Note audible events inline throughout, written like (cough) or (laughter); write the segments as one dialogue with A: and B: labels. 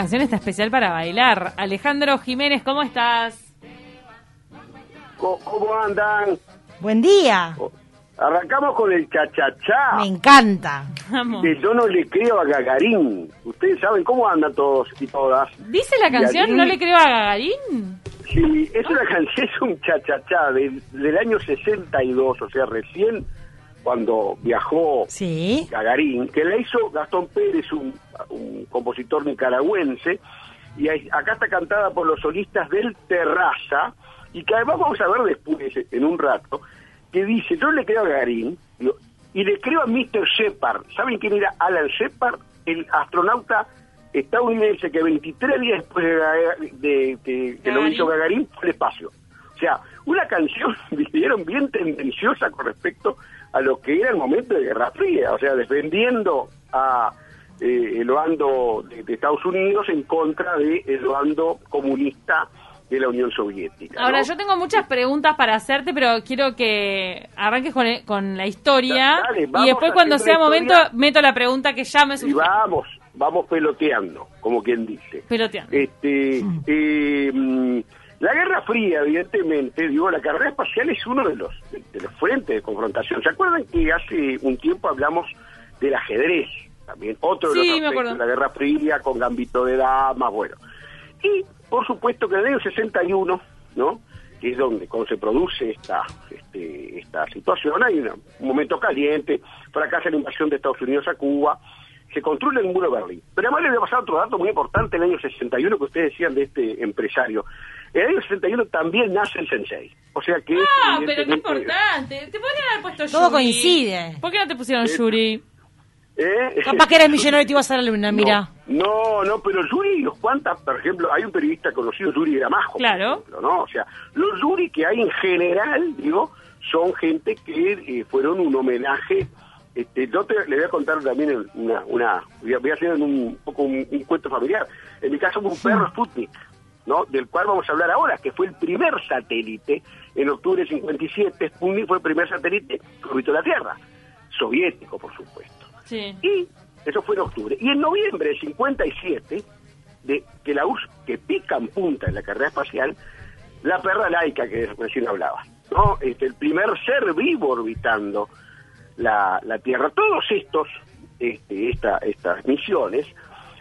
A: Canción está especial para bailar. Alejandro Jiménez, ¿cómo estás?
B: ¿Cómo andan?
C: Buen día.
B: Arrancamos con el chachachá.
C: Me encanta.
A: Vamos.
B: Que yo no le creo a Gagarín. Ustedes saben cómo andan todos y todas.
A: ¿Dice la canción No le creo a Gagarín?
B: Sí, es una (laughs) canción, es un chachachá del, del año 62, o sea, recién cuando viajó
C: Sí.
B: Gagarín, que la hizo Gastón Pérez, un, un compositor nicaragüense, y acá está cantada por los solistas del Terraza, y que además vamos a ver después, en un rato, que dice, yo le creo a Gagarín, digo, y le creo a Mr. Shepard. ¿Saben quién era Alan Shepard? El astronauta estadounidense que 23 días después de, Gaga- de- que, que lo hizo Gagarín fue al espacio. O sea, una canción, (laughs) vieron, bien tendenciosa con respecto a lo que era el momento de Guerra Fría, o sea, defendiendo a eh, el bando de, de Estados Unidos en contra del bando comunista de la Unión Soviética.
A: Ahora,
B: ¿no?
A: yo tengo muchas preguntas para hacerte, pero quiero que arranques con, con la historia.
B: Dale,
A: y después, cuando sea momento, meto la pregunta que ya me
B: Y
A: surgió.
B: vamos, vamos peloteando, como quien dice.
A: Peloteando.
B: Este, eh, mm, la Guerra Fría, evidentemente, digo, la carrera espacial es uno de los, de los frentes de confrontación. ¿Se acuerdan que hace un tiempo hablamos del ajedrez? También otro de
A: Sí,
B: los aspectos de la Guerra Fría con gambito de damas, bueno. Y, por supuesto, que en el año 61, ¿no?, que es donde cuando se produce esta este, esta situación, hay una- un momento caliente, fracasa la invasión de Estados Unidos a Cuba, se construye el muro de Berlín. Pero además le voy a pasar otro dato muy importante el año 61 que ustedes decían de este empresario. En el año 61 también nace el Sensei. O sea que... es
A: Ah, pero qué importante. Te podrían haber puesto Yuri.
C: Todo coincide.
A: ¿Por qué no te pusieron Yuri?
B: ¿Eh?
C: Capaz que eres (laughs) millonario y te ibas a la luna, mira.
B: No, no, pero Yuri, los cuantas, por ejemplo, hay un periodista conocido, Yuri Gramajo,
A: Claro.
B: ejemplo, ¿no? O sea, los Yuri que hay en general, digo, son gente que eh, fueron un homenaje. Este, yo te, le voy a contar también una, una voy a, hacer un, un poco un, un cuento familiar. En mi caso un perro (laughs) Sputnik, ¿no? Del cual vamos a hablar ahora, que fue el primer satélite en octubre del 57. Sputnik fue el primer satélite que orbitó la Tierra, soviético, por supuesto.
A: Sí.
B: Y eso fue en octubre. Y en noviembre del 57, de que la URSS, que pica en punta en la carrera espacial, la perra laica que recién hablaba, ¿no? Este, el primer ser vivo orbitando la, la Tierra. Todos estos, este, esta, estas misiones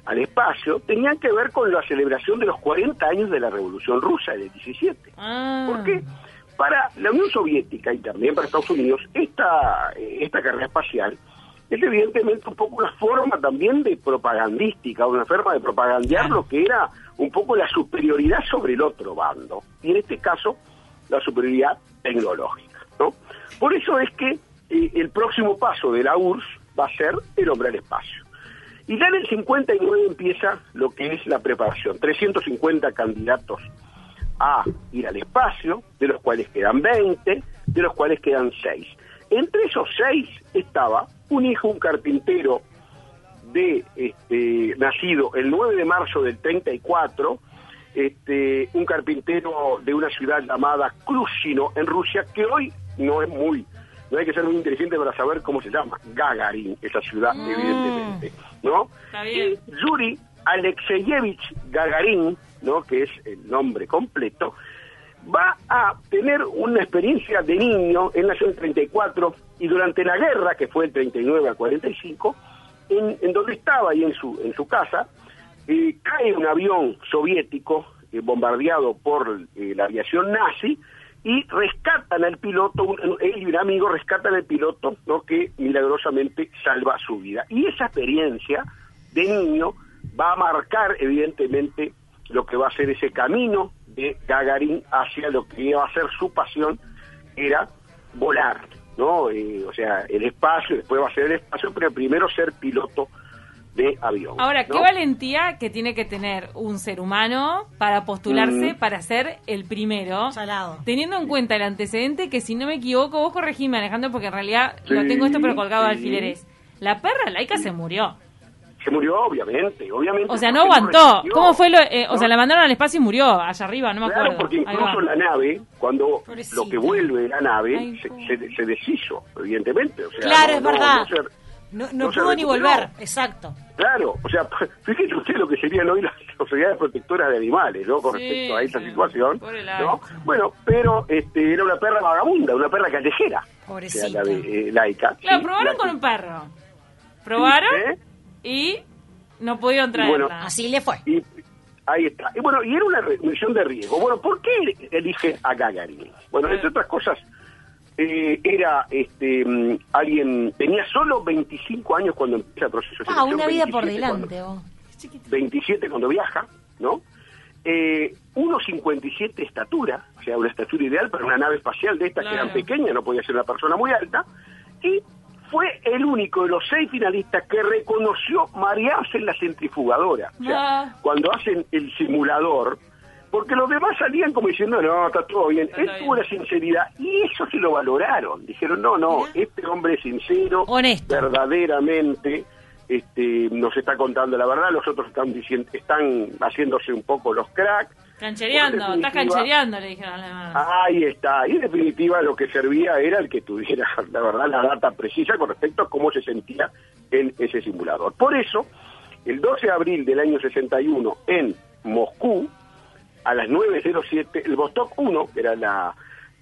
B: al espacio tenían que ver con la celebración de los 40 años de la Revolución Rusa del 17.
A: Ah.
B: ¿Por qué? Para la Unión Soviética y también para Estados Unidos, esta, eh, esta carrera espacial es evidentemente un poco una forma también de propagandística, una forma de propagandear lo que era un poco la superioridad sobre el otro bando, y en este caso la superioridad tecnológica. ¿no? Por eso es que eh, el próximo paso de la URSS va a ser el hombre al espacio. Y ya en el 59 empieza lo que es la preparación. 350 candidatos a ir al espacio, de los cuales quedan 20, de los cuales quedan 6. Entre esos 6 estaba un hijo, un carpintero, de este, nacido el 9 de marzo del 34, este, un carpintero de una ciudad llamada Krusino en Rusia, que hoy no es muy, no hay que ser muy inteligente para saber cómo se llama, Gagarin, esa ciudad, evidentemente, ¿no?
A: Está bien.
B: Y Yuri Alexeyevich Gagarin, ¿no? que es el nombre completo, va a tener una experiencia de niño, él nació en el 34 y durante la guerra, que fue el 39 al 45, en, en donde estaba y en su, en su casa, eh, cae un avión soviético eh, bombardeado por eh, la aviación nazi y rescatan al piloto, un- él y un amigo rescatan al piloto, ¿no? que milagrosamente salva su vida. Y esa experiencia de niño va a marcar evidentemente lo que va a ser ese camino de Gagarin hacia lo que va a ser su pasión, era volar, ¿no? Eh, o sea, el espacio, después va a ser el espacio, pero primero ser piloto de avión.
A: Ahora, qué valentía que tiene que tener un ser humano para postularse
B: Mm.
A: para ser el primero.
C: Salado.
A: Teniendo en cuenta el antecedente que, si no me equivoco, vos corregime, Alejandro, porque en realidad lo
B: Sí,
A: tengo esto pero colgado de
B: sí.
A: alfileres. La perra laica se murió.
B: Se murió, obviamente, obviamente.
A: O sea, no
B: porque
A: aguantó.
B: resistió,
A: ¿Cómo fue lo...? eh, o
B: ¿no?
A: sea, la mandaron al espacio y murió allá arriba, no me
B: Claro,
A: acuerdo.
B: porque
A: Ahí
B: incluso la nave, cuando
C: Pobrecita.
B: lo que vuelve la nave,
A: Ay,
B: se, se- se deshizo, evidentemente. O sea,
C: Claro,
B: no-
C: es
B: no-
C: verdad.
B: No,
C: no no pudo ni volver, exacto.
B: Claro, o sea, (laughs) fíjese usted lo que serían hoy las (laughs) sociedades protectoras de animales, ¿no? Con
A: Sí,
B: respecto a esta
A: sí.
B: situación, ¿no? Bueno, pero este, era una perra vagabunda, una perra callejera.
C: Pobrecita.
B: O sea, la de, eh, laica.
A: Claro,
B: ¿sí?
A: probaron
B: La
A: con un perro. Probaron
B: ¿eh?
A: y no pudieron
B: bueno,
A: traerla.
C: Así le fue.
B: Y ahí está. Y bueno, y era una re- misión de riesgo. Bueno, ¿por qué eligen a Gagarin? Bueno, entre otras cosas, eh, era este mm, alguien, tenía solo 25 años cuando empieza el proceso
C: Ah, una vida por
B: 27
C: delante.
B: Cuando, 27 cuando viaja, ¿no? Eh, 1,57 de estatura, o sea, una estatura ideal para una nave espacial de estas que
A: Claro.
B: eran pequeñas, no podía ser una persona muy alta. Y fue el único de los seis finalistas que reconoció marearse en la centrifugadora. O sea,
A: Ah.
B: cuando hacen el simulador, porque los demás salían como diciendo, no, está todo bien.
A: Está
B: Él tuvo la sinceridad y eso se lo valoraron. Dijeron, no, no, este hombre es sincero,
C: Honesto.
B: verdaderamente este, nos está contando la verdad, los otros están diciendo, están haciéndose un poco los cracks.
A: Canchereando, estás canchereando, le dijeron a la demás.
B: Ahí está. Y en definitiva lo que servía era el que tuviera, (laughs) la verdad, la data precisa con respecto a cómo se sentía en ese simulador. Por eso, el 12 de abril del año 61, en Moscú, a las 9.07, el Vostok 1, que era la,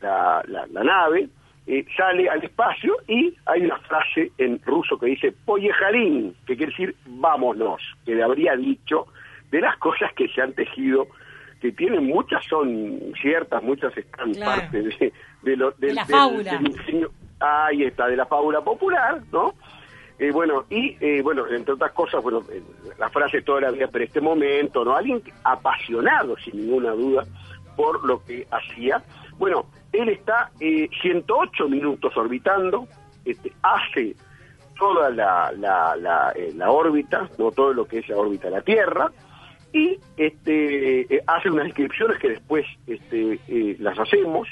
B: la, la- la nave, eh, sale al espacio y hay una frase en ruso que dice Poyejarín, que quiere decir vámonos, que le habría dicho de las cosas que se han tejido, que tienen muchas son ciertas, muchas están
C: Claro.
B: parte de, de lo-
C: De
B: del-
C: la
B: del-
C: fábula.
B: del ingenio- ahí está, de la fábula popular, ¿no? Eh, bueno, y eh, bueno, entre otras cosas, bueno, eh, la frase toda la vida, pero este momento, ¿no? Alguien apasionado, sin ninguna duda, por lo que hacía. Bueno, él está eh, 108 minutos orbitando, este, hace toda la, la, la, eh, la órbita, no todo lo que es la órbita de la Tierra, y este eh, hace unas descripciones que después este, eh, las hacemos.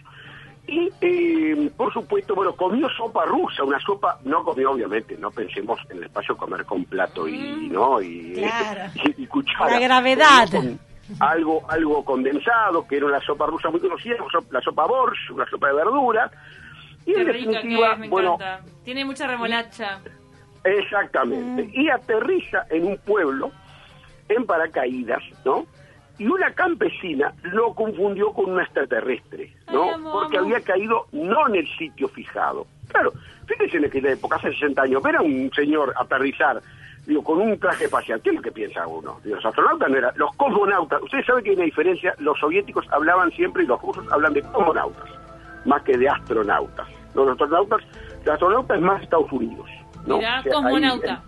B: Y, eh, por supuesto, bueno, comió sopa rusa, una sopa, no comió obviamente, no pensemos en el espacio comer con plato y, ¿no? Y,
C: Claro.
B: y, (laughs) y cuchara.
C: La gravedad.
B: Con algo, algo condensado, que era una sopa rusa muy conocida, la sopa- borsch, una sopa de verdura. Y
A: Qué
B: en definitiva,
A: es, me
B: bueno,
A: encanta. Tiene mucha remolacha.
B: Exactamente.
C: Mm.
B: Y aterriza en un pueblo en paracaídas, ¿no? Y una campesina lo confundió con un extraterrestre, ¿no?
A: Ay.
B: Porque había caído no en el sitio fijado. Claro, fíjense en aquella época, hace 60 años, ver a un señor aterrizar, digo, con un traje espacial, ¿qué es lo que piensa uno? Digo, los astronautas no eran, los cosmonautas, ustedes saben que hay una diferencia, los soviéticos hablaban siempre y los rusos hablan de cosmonautas, más que de astronautas. Los astronautas, el astronauta es más Estados Unidos, ¿no?
A: Mirá,
B: O sea, ahí,
A: cosmonauta.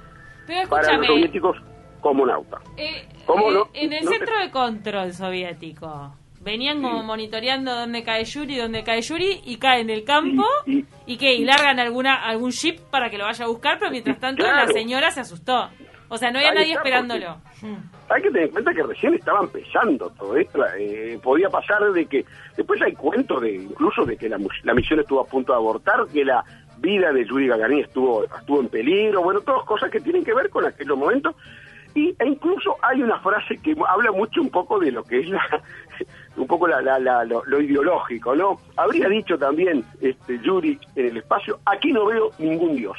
A: Pero
B: para los
A: escúchame,
B: soviéticos, cosmonauta.
A: eh,
B: ¿Cómo
A: eh,
B: no?
A: en el
B: No te-
A: centro de control soviético, venían como monitoreando dónde cae Yuri, dónde cae Yuri, y cae en el campo,
B: Y-
A: y,
B: y-
A: qué, y largan alguna algún ship para que lo vaya a buscar, pero mientras tanto
B: Claro.
A: la señora se asustó. O sea, no había
B: Ahí
A: nadie esperándolo.
B: Hay que tener en cuenta que recién estaba empezando todo esto. eh, podía pasar de que. Después hay cuentos de incluso de que la, la misión estuvo a punto de abortar, que la vida de Yuri Gagarin estuvo, estuvo en peligro. Bueno, todas cosas que tienen que ver con aquellos momentos. Y, e incluso hay una frase que habla mucho un poco de lo que es la, (laughs) un poco la, la- la- lo, lo ideológico, ¿no? Habría dicho también este Yuri en el espacio, aquí no veo ningún dios.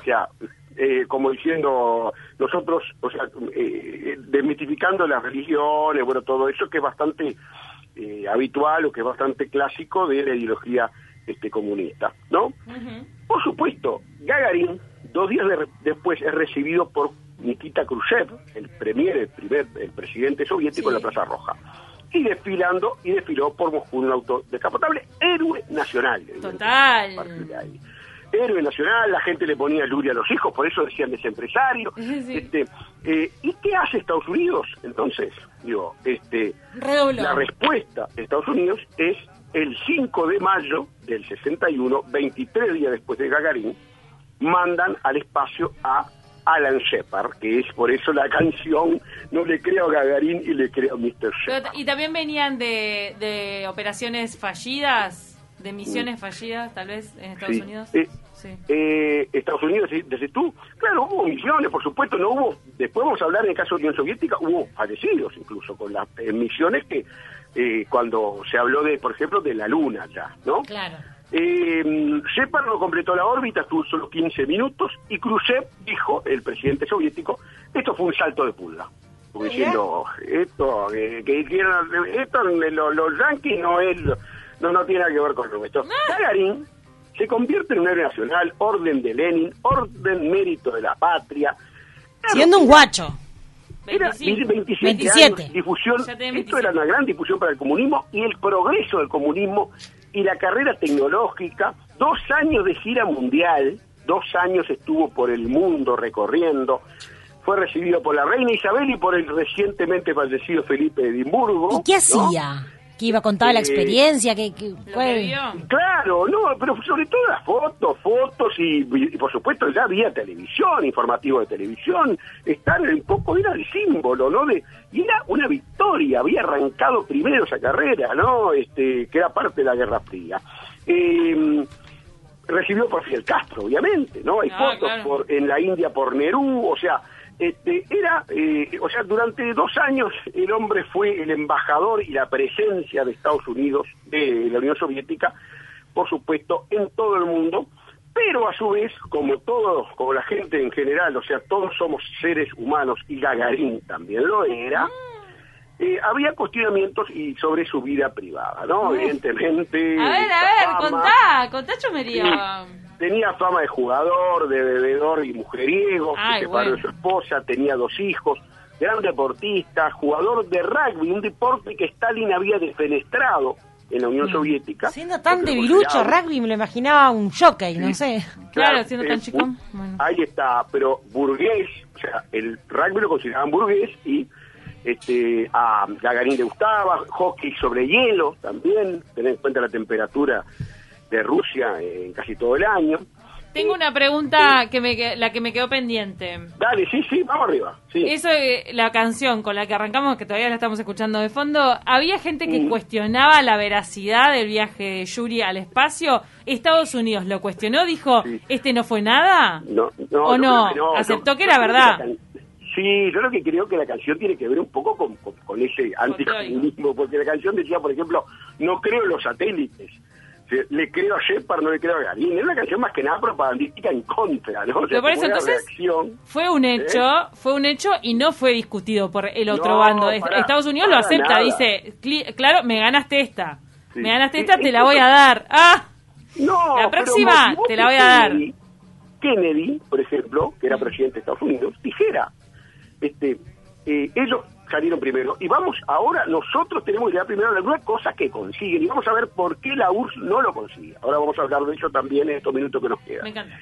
B: O sea, eh, como diciendo nosotros, o sea, eh, desmitificando las religiones, bueno, todo eso que es bastante eh, habitual o que es bastante clásico de la ideología este, comunista, ¿no? Por supuesto, Gagarin, dos días de- después, es recibido por Nikita Khrushchev, el premier, el primer el presidente soviético en la Plaza Roja. Y desfilando, y desfiló por Moscú en un auto descapotable, héroe nacional.
A: Total.
B: Ahí. Héroe nacional, la gente le ponía Luria a los hijos, por eso decían desempresario. (laughs)
A: Sí.
B: Este, eh, ¿Y qué hace Estados Unidos? Entonces, digo, este,
A: Redobló.
B: la respuesta de Estados Unidos es el 5 de mayo del 61, 23 días después de Gagarin, mandan al espacio a Alan Shepard, que es por eso la (laughs) canción No le creo a Gagarin y le creo a Mr. Shepard.
A: y también venían de, de operaciones fallidas, de misiones fallidas, tal vez, en Estados
B: Sí.
A: Unidos.
B: Eh,
A: Sí.
B: Eh, Estados Unidos, desde tú. Claro, hubo misiones, por supuesto, no hubo. Después vamos a hablar en el caso de Unión Soviética, hubo fallecidos incluso con las eh, misiones que eh, cuando se habló de, por ejemplo, de la Luna ya, ¿no?
C: Claro.
B: Eh, Shepard no completó la órbita, estuvo solo 15 minutos y Khrushchev dijo, el presidente soviético, esto fue un salto de pulga. Como diciendo, esto, eh, que hicieron, esto, los, yanquis no es, no, no tiene nada que ver con lo nuestro. Gagarin se convierte en un héroe nacional, orden de Lenin, orden mérito de la patria. Claro,
C: Siendo un guacho.
B: era
A: 25.
B: 27,
C: 27.
B: años, difusión. Esto era una gran difusión para el comunismo y el progreso del comunismo y la carrera tecnológica. Dos años de gira mundial, dos años estuvo por el mundo recorriendo. Fue recibido por la reina Isabel y por el recientemente fallecido Felipe de Edimburgo.
C: ¿Y qué
B: ¿no?
C: ¿Que iba a contar la
B: Eh,
C: experiencia? que que-.
B: Claro, no, pero sobre todo las fotos, fotos y, y por supuesto ya había televisión, informativo de televisión, estar un poco era el símbolo, ¿no? De, y era una victoria, había arrancado primero esa carrera, ¿no? Este, que era parte de la Guerra Fría. Eh, recibió por Fidel Castro, obviamente, ¿no? Hay
A: Ah,
B: fotos
A: claro.
B: por, en la India por Nerú, o sea, este, era, eh, o sea, durante dos años el hombre fue el embajador y la presencia de Estados Unidos, de la Unión Soviética, por supuesto, en todo el mundo, pero a su vez, como todos, como la gente en general, o sea, todos somos seres humanos y Gagarin también lo era, eh, había cuestionamientos y sobre su vida privada, ¿no? Evidentemente.
A: A ver, a ver,
B: fama-
A: contá, contá chomerío.
B: Tenía fama de jugador, de bebedor y mujeriego,
A: Ay,
B: se separó
A: bueno.
B: de su esposa, tenía dos hijos, gran deportista, jugador de rugby, un deporte que Stalin había defenestrado en la Unión Soviética.
C: Siendo tan debilucho rugby, me lo imaginaba un jockey, no sé.
A: Claro, siendo
B: eh,
A: tan chico. Bueno.
B: Ahí está, pero burgués, o sea, el rugby lo consideraban burgués y este a Gagarin le gustaba, hockey sobre hielo también, tener en cuenta la temperatura de Rusia en casi todo el año.
A: Tengo una pregunta que me la que me quedó pendiente.
B: Dale, sí, sí, vamos arriba. Sí.
A: Eso, eh, la canción con la que arrancamos, que todavía la estamos escuchando de fondo, había gente que
B: Mm.
A: cuestionaba la veracidad del viaje de Yuri al espacio. Estados Unidos lo cuestionó, dijo,
B: Sí.
A: ¿este no fue nada?
B: No, no,
A: ¿O no? Aceptó que era verdad.
B: Sí, yo lo que creo que la canción tiene que ver un poco con, con, con ese anticomunismo, porque la canción decía, por ejemplo, no creo en los satélites. Le creo a Shepard, no le creo a Garín. Era una canción más que nada propagandística en contra, ¿no? O sea,
A: Pero por eso, entonces,
B: reacción.
A: Fue un hecho, fue un hecho y no fue discutido por el otro
B: No,
A: bando. Es-
B: para-
A: Estados Unidos lo acepta,
B: nada.
A: dice, claro, me ganaste esta.
B: Sí.
A: Me ganaste
B: Sí,
A: esta, te la voy a dar. Ah,
B: No,
A: La próxima te la voy a dar.
B: Kennedy- Kennedy, por ejemplo, que era presidente de Estados Unidos, dijera, este, eh, ellos salieron primero y vamos ahora nosotros tenemos que llegar primero a alguna cosa que consiguen y vamos a ver por qué la URSS no lo consigue. Ahora vamos a hablar de eso también en estos minutos que nos quedan.
A: me encanta.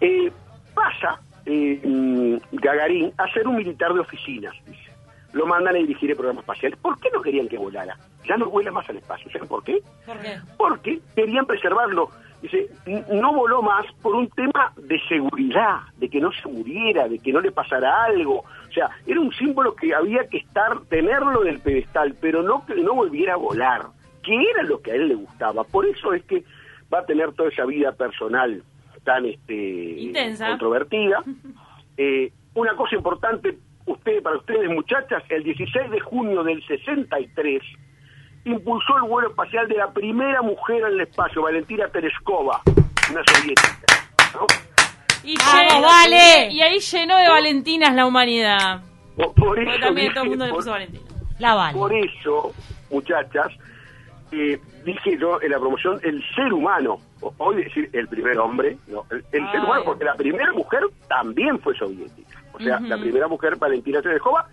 B: Eh, pasa eh, mm, Gagarín a ser un militar de oficinas, dice. Lo mandan a dirigir el programa espacial. ¿Por qué no querían que volara? Ya no vuela más al espacio. ¿Saben por qué?
A: ¿Por qué?
B: Porque querían preservarlo. Dice, "N- no voló más por un tema de seguridad, de que no se muriera, de que no le pasara algo. O sea, era un símbolo que había que estar, tenerlo en el pedestal, pero no que no volviera a volar, que era lo que a él le gustaba. Por eso es que va a tener toda esa vida personal tan este
A: Intensa.
B: controvertida. (laughs) Eh, una cosa importante usted para ustedes muchachas, el 16 de junio del 63 impulsó el vuelo espacial de la primera mujer en el espacio, Valentina Tereskova, una soviética. ¿no?
A: Y,
C: ¡Vamos,
A: llenó-
C: vale!
A: y ahí llenó de valentinas la humanidad.
B: Por, eso,
A: también todo el
B: dije,
A: mundo le
B: por-
A: puso Valentina.
C: La vale.
B: por eso, muchachas, eh, dije yo en la promoción, el ser humano, hoy decir el primer hombre, no, el, el ser
A: Ay.
B: humano, porque la primera mujer también fue soviética. O sea, la primera mujer, Valentina Tereskova,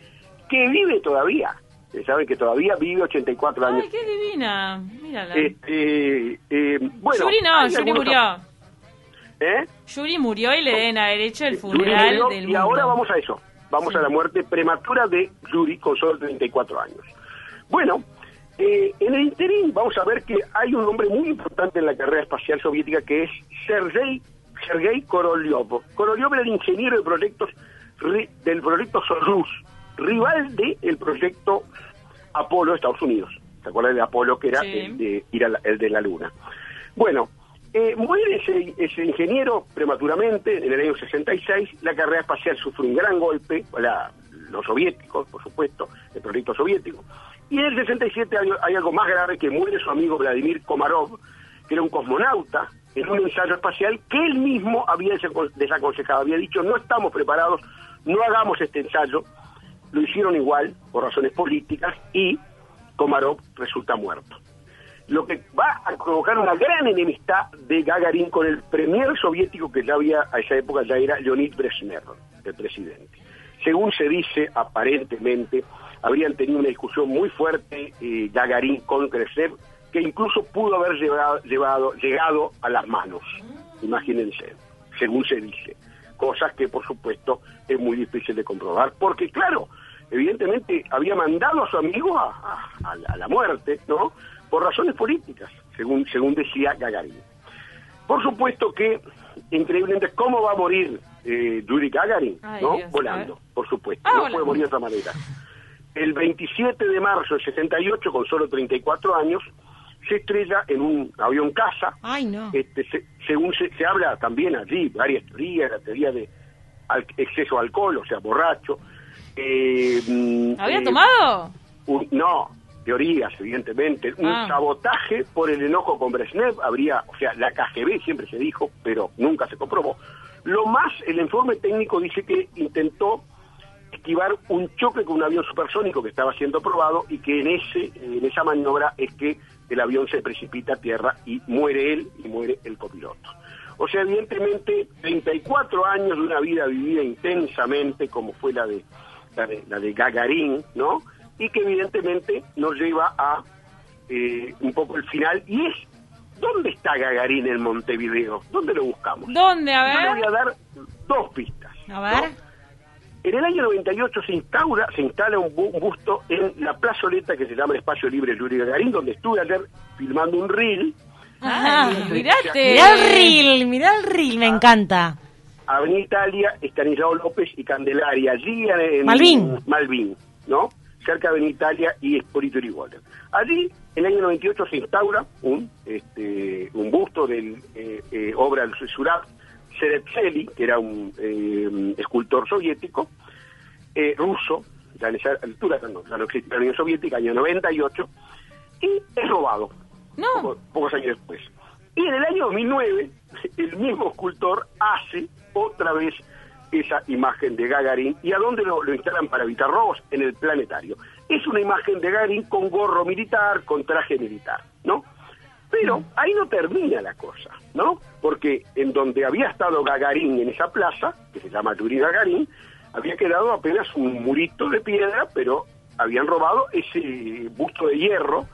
B: que vive todavía. Ustedes saben que todavía vive 84 años.
A: Ay, qué divina. Mírala.
B: Este, eh, bueno,
A: Yuri no, Yuri murió.
B: ¿Eh?
A: Yuri murió y le deben haber hecho el
B: Yuri
A: funeral
B: murió,
A: del
B: y
A: mundo.
B: ahora vamos a eso. Vamos a la muerte prematura de Yuri con solo 34 años. Bueno, eh, en el interín vamos a ver que hay un hombre muy importante en la carrera espacial soviética que es Sergei Sergei Korolev. Korolev era el ingeniero de proyectos del proyecto Soyuz, rival del proyecto Apolo de Estados Unidos. ¿Se acuerdan de Apolo que era
A: Sí.
B: el, de, ir a la- el de la Luna? Bueno, eh, muere ese, ese ingeniero prematuramente en el año 66. La carrera espacial sufre un gran golpe, la- los soviéticos, por supuesto, el proyecto soviético. Y en el 67 hay, hay algo más grave que muere su amigo Vladimir Komarov, que era un cosmonauta, en un ensayo espacial que él mismo había desaco- desaconsejado. Había dicho, no estamos preparados, no hagamos este ensayo. Lo hicieron igual, por razones políticas, y Komarov resulta muerto lo que va a provocar una gran enemistad de Gagarin con el premier soviético que ya había a esa época ya era Leonid Brezhnev, el presidente. Según se dice, aparentemente habrían tenido una discusión muy fuerte eh, Gagarin con Brezhnev que incluso pudo haber llevado, llevado- llegado a las manos, imagínense, según se dice. Cosas que por supuesto es muy difícil de comprobar, porque claro, evidentemente había mandado a su amigo a, a- a la- muerte, ¿no? Por razones políticas, según, según decía Gagarin. Por supuesto que, increíblemente, ¿cómo va a morir eh, Yuri Gagarin?
A: Ay,
B: ¿No?
A: Dios,
B: volando, por supuesto.
A: Ah,
B: no puede morir de otra manera. El 27 de marzo del 68, con solo 34 años, se estrella en un avión casa.
C: Ay, no.
B: Este, se- según se, se habla también allí, varias teorías, la teoría de al- exceso de alcohol, o sea, borracho. Eh, mm,
A: ¿Había
B: eh,
A: tomado?
B: un- no, teorías, evidentemente. Un
A: Ah.
B: sabotaje por el enojo con Brezhnev habría, o sea, la KGB siempre se dijo, pero nunca se comprobó. Lo más, el informe técnico dice que intentó esquivar un choque con un avión supersónico que estaba siendo probado y que en ese en esa maniobra es que el avión se precipita a tierra y muere él y muere el copiloto. O sea, evidentemente, 34 años de una vida vivida intensamente, como fue la de, la de, la de Gagarin, ¿no? Y que evidentemente nos lleva a eh, un poco el final. Y es, ¿dónde está Gagarin en Montevideo? ¿Dónde lo buscamos?
A: ¿Dónde? A
B: Yo le voy
A: ver.
B: a dar dos pistas.
C: A ver.
B: ¿no? En el año 98 se instaura, se instala un, bu- un busto en la plazoleta que se llama el Espacio Libre Yuri Gagarin, donde estuve ayer filmando un reel.
C: Ah,
A: mirate.
C: Mirá el reel, mirá el reel, me encanta.
B: Avenida Italia, Estanislao López y Candelaria, allí en,
C: Malvin.
B: Malvin, ¿no? Cerca de Avenida Italia y Espolito Yrigoyen. Allí, en el año 98, se instaura un, este, un busto del eh, eh, obra del Surat Seretseli, que era un eh, escultor soviético, eh, ruso, ya en esa altura no, ya no existe la Unión Soviética, año 98, y es robado
A: No.
B: poco- pocos años después. Y en el año 2009, el mismo escultor hace otra vez esa imagen de Gagarin. ¿Y a dónde lo, instalan para evitar robos? En el planetario. Es una imagen de Gagarin con gorro militar, con traje militar, ¿no? Pero ahí no termina la cosa, ¿no? Porque en donde había estado Gagarin en esa plaza, que se llama Yuri Gagarin, había quedado apenas un murito de piedra, pero habían robado ese busto de hierro,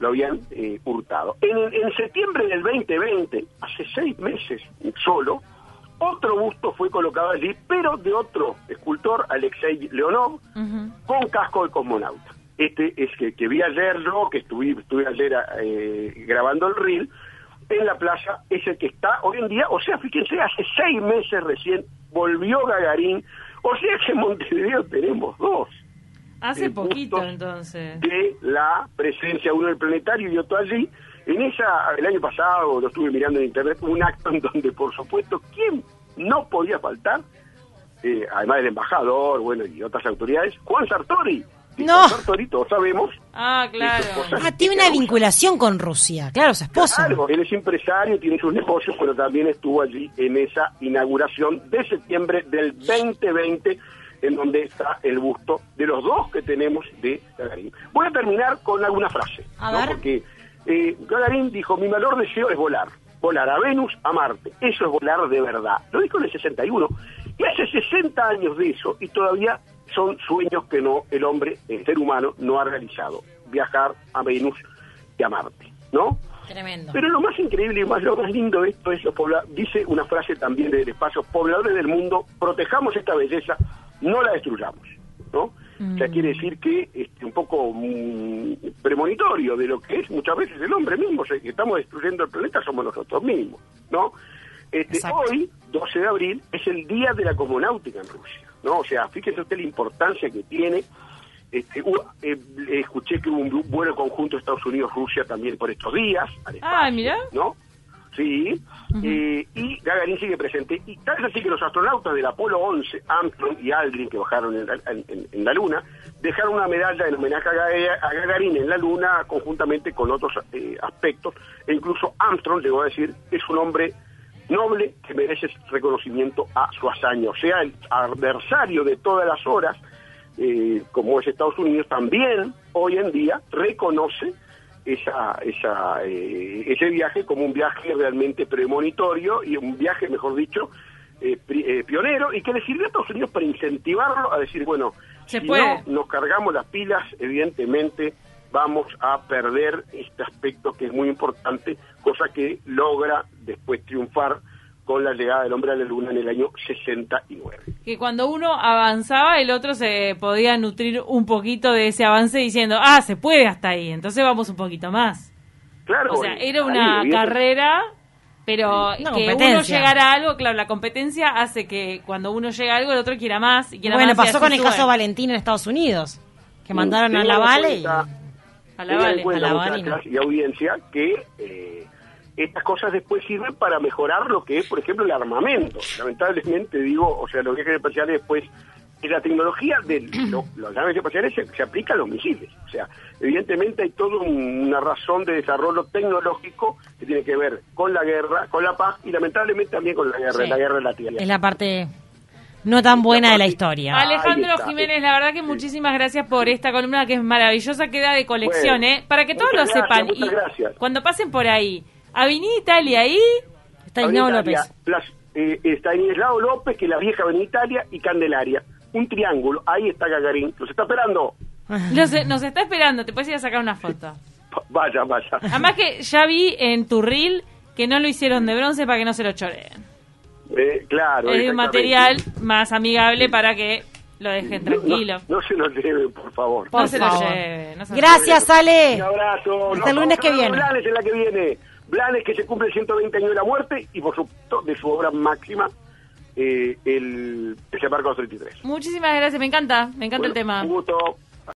B: lo habían eh, hurtado. En septiembre del 2020, hace seis meses solo, otro busto fue colocado allí, pero de otro escultor, Alexei Leonov, con casco de cosmonauta. Este es que, que vi ayer yo, que estuve, estuve ayer eh, grabando el reel, en la plaza, es el que está hoy en día, o sea, fíjense, hace seis meses recién volvió Gagarín, o sea que en Montevideo tenemos dos
A: Hace
B: Eh,
A: poquito, entonces.
B: de la presencia, uno en el planetario y otro allí. En esa, el año pasado, lo estuve mirando en internet, un acto en donde, por supuesto, ¿quién no podía faltar? Eh, además del embajador, bueno, y otras autoridades, Juan Sartori. Y
C: No.
B: Juan Sartori, todos sabemos,
A: Ah, claro.
C: Ah, tiene una vinculación con Rusia. Claro, su esposo.
B: Claro, él es empresario, tiene sus negocios, pero también estuvo allí en esa inauguración de septiembre del 2020, en donde está el busto de los dos que tenemos de Gagarín. Voy a terminar con alguna frase,
C: A
B: ¿no?
C: ver.
B: porque eh, Gagarín dijo, mi mayor deseo es volar, volar a Venus, a Marte, eso es volar de verdad. Lo dijo en el 61, y hace 60 años de eso, y todavía son sueños que no el hombre, el ser humano, no ha realizado, viajar a Venus y a Marte, ¿no?
C: Tremendo.
B: Pero lo más increíble y más, lo más lindo de esto es, los dice una frase también del espacio, pobladores del mundo, protejamos esta belleza, no la destruyamos, ¿no? O sea, quiere decir que este, un poco mm, premonitorio de lo que es muchas veces el hombre mismo, o sea, que estamos destruyendo el planeta somos nosotros mismos, ¿no? Este, hoy, 12 de abril, es el Día de la Cosmonáutica en Rusia, ¿no? O sea, fíjese usted la importancia que tiene. Este, hubo- eh, escuché que hubo un vuelo conjunto Estados Unidos-Rusia también por estos días. al
A: Ah, mirá.
B: ¿No? Sí, eh, y Gagarin sigue presente. Y tal es así que los astronautas del Apolo 11, Armstrong y Aldrin, que bajaron en la, en- en- en la Luna, dejaron una medalla en homenaje a Gagarin en la Luna, conjuntamente con otros eh, aspectos. E incluso Armstrong, llegó a decir, es un hombre noble que merece reconocimiento a su hazaña. O sea, el adversario de todas las horas, eh, como es Estados Unidos, también hoy en día reconoce esa, esa, eh, ese viaje como un viaje realmente premonitorio y un viaje, mejor dicho, eh, pri- eh, pionero y que le sirvió a Estados Unidos para incentivarlo a decir, bueno,
A: Se
B: si
A: puede.
B: no nos cargamos las pilas, evidentemente vamos a perder este aspecto que es muy importante, cosa que logra después triunfar con la llegada del hombre a la luna en el año 69.
A: Que cuando uno avanzaba, el otro se podía nutrir un poquito de ese avance diciendo, ah, se puede hasta ahí, entonces vamos un poquito más.
B: Claro,
A: O sea, era
B: ahí,
A: una
B: evidente-
A: carrera, pero
C: Una
A: que uno llegara a algo, claro, la competencia hace que cuando uno llega a algo, el otro quiera más. Y quiera
C: Bueno,
A: más y
C: pasó
A: así
C: con el
A: sube.
C: caso Valentín en Estados Unidos, que mandaron a la Vale y...
A: A la Vale.
C: a la Vale,
B: y audiencia, que eh, estas cosas después sirven para mejorar lo que es, por ejemplo, el armamento. Lamentablemente, digo, o sea, los viajes espaciales después es la tecnología de lo- (clears throat) los naves espaciales se, se aplica a los misiles. O sea, evidentemente hay toda un- una razón de desarrollo tecnológico que tiene que ver con la guerra, con la paz y lamentablemente también con la guerra,
C: Sí.
B: la guerra de la tierra.
C: Es la parte no tan buena de la historia.
A: Alejandro. Jiménez, la verdad que muchísimas gracias por esta columna que es maravillosa, queda de colección,
B: Bueno,
A: ¿eh? Para que todos lo
B: gracias,
A: sepan.
B: muchas
A: y
B: gracias.
A: cuando pasen por ahí, Avenida Italia ahí,
C: Está
B: Avenida
C: López.
B: Italia, Plaza- eh, está Inislao López, que es la vieja Avenida Italia, y Candelaria. Un triángulo, ahí está Gagarín. Los está esperando. (laughs)
A: nos, nos está esperando, te puedes ir a sacar una foto. (laughs)
B: Vaya, vaya.
A: Además que ya vi en tu reel que no lo hicieron de bronce para que no se lo choreen.
B: Eh, claro.
A: Es de un material más amigable para que lo dejen
B: No- no-
A: tranquilo.
B: No, se lo lleven, por favor.
A: No se lo
C: favor.
A: lleve. no se
C: Gracias, Ale.
B: Un abrazo.
C: Hasta el lunes que viene.
B: Blanes en la que viene. Blanes que se cumple el 120 años de la muerte y por supuesto de su obra máxima, eh, el Desembarco 33.
A: lleve. Muchísimas gracias, me encanta, me encanta el tema.
B: Un gusto.